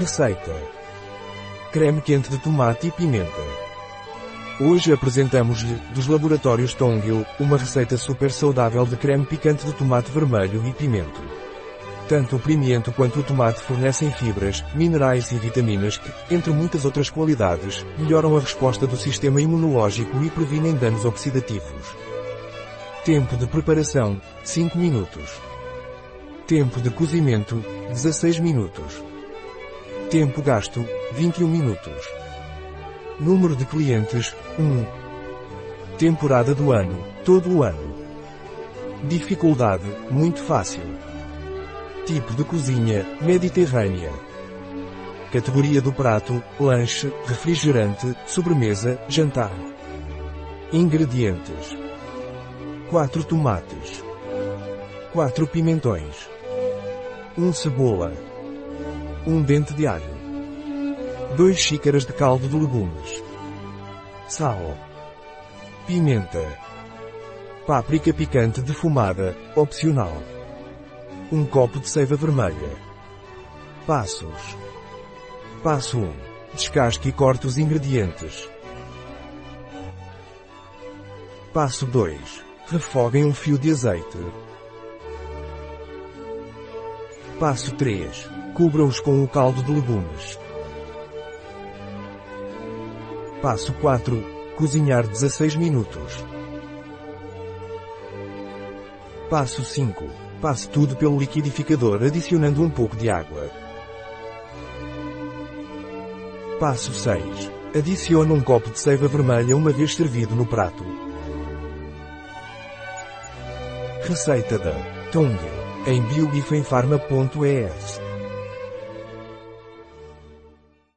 Receita: Creme quente de tomate e pimenta. Hoje apresentamos-lhe, dos laboratórios Tongil, uma receita super saudável de creme picante de tomate vermelho e pimento. Tanto o pimento quanto o tomate fornecem fibras, minerais e vitaminas que, entre muitas outras qualidades, melhoram a resposta do sistema imunológico e previnem danos oxidativos. Tempo de preparação, 5 minutos. Tempo de cozimento, 16 minutos. Tempo gasto, 21 minutos. Número de clientes, 1. Temporada do ano, todo o ano. Dificuldade, muito fácil. Tipo de cozinha, mediterrânea. Categoria do prato, lanche, refrigerante, sobremesa, jantar. Ingredientes. 4 tomates. 4 pimentões. 1 cebola. 1 dente de alho. 2 xícaras de caldo de legumes. Sal. Pimenta. Páprica picante defumada, opcional. 1 copo de seiva vermelha. Passos. Passo 1. Descasque e corte os ingredientes. Passo 2. Refoguem um fio de azeite. Passo 3. Cubra-os com o caldo de legumes. Passo 4. Cozinhar 16 minutos. Passo 5. Passe tudo pelo liquidificador adicionando um pouco de água. Passo 6. Adicione um copo de seiva vermelha uma vez servido no prato. Receita da Tongel em biogifenfarma.es